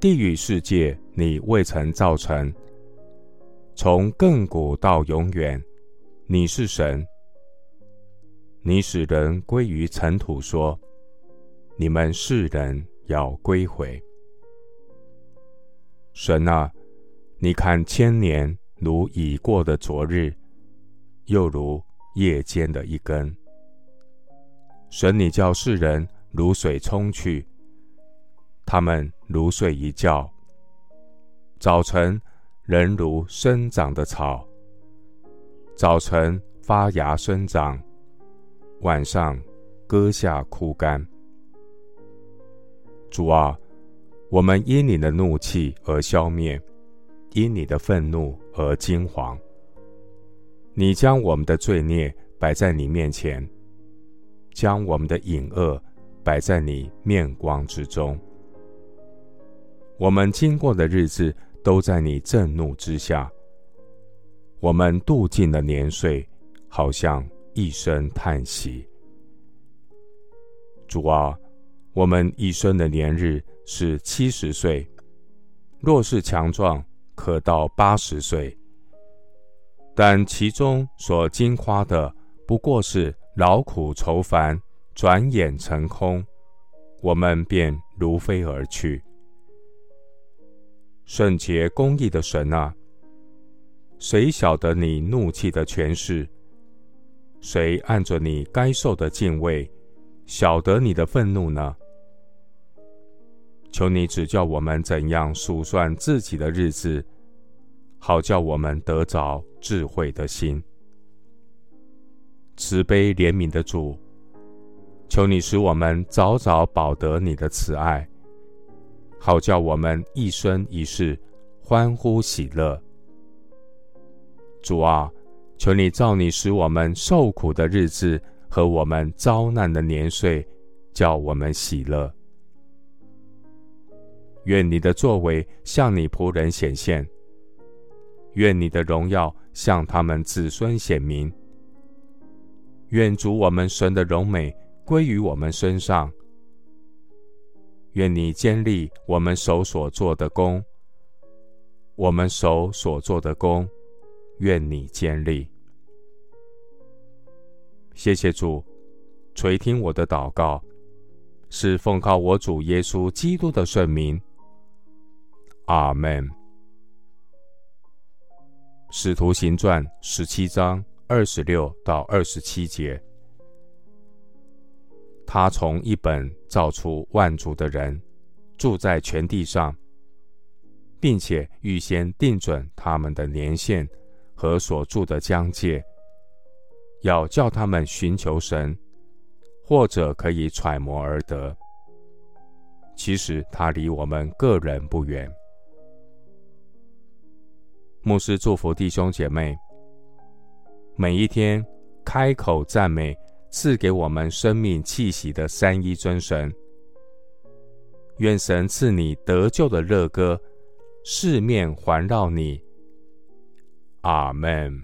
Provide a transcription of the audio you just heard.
地狱世界你未曾造成。从亘古到永远，你是神。你使人归于尘土，说：“你们世人要归回。”神啊，你看千年如已过的昨日，又如夜间的一更。神，你叫世人。如水冲去，他们如睡一觉。早晨人如生长的草，早晨发芽生长，晚上割下枯干。主啊，我们因你的怒气而消灭，因你的愤怒而惊惶。你将我们的罪孽摆在你面前，将我们的隐恶。摆在你面光之中，我们经过的日子都在你震怒之下。我们度尽了年岁，好像一声叹息。主啊，我们一生的年日是七十岁，若是强壮，可到八十岁。但其中所经夸的，不过是劳苦愁烦。转眼成空，我们便如飞而去。圣洁公义的神啊，谁晓得你怒气的权势？谁按着你该受的敬畏，晓得你的愤怒呢？求你指教我们怎样数算自己的日子，好叫我们得着智慧的心。慈悲怜悯的主。求你使我们早早保得你的慈爱，好叫我们一生一世欢呼喜乐。主啊，求你照你使我们受苦的日子和我们遭难的年岁，叫我们喜乐。愿你的作为向你仆人显现，愿你的荣耀向他们子孙显明。愿主我们神的荣美。归于我们身上。愿你坚立我们手所做的工，我们手所做的工，愿你坚立。谢谢主垂听我的祷告，是奉靠我主耶稣基督的圣名。阿门。使徒行传十七章二十六到二十七节。他从一本造出万族的人，住在全地上，并且预先定准他们的年限和所住的疆界，要叫他们寻求神，或者可以揣摩而得。其实他离我们个人不远。牧师祝福弟兄姐妹，每一天开口赞美。赐给我们生命气息的三一尊神，愿神赐你得救的热歌，四面环绕你。阿门。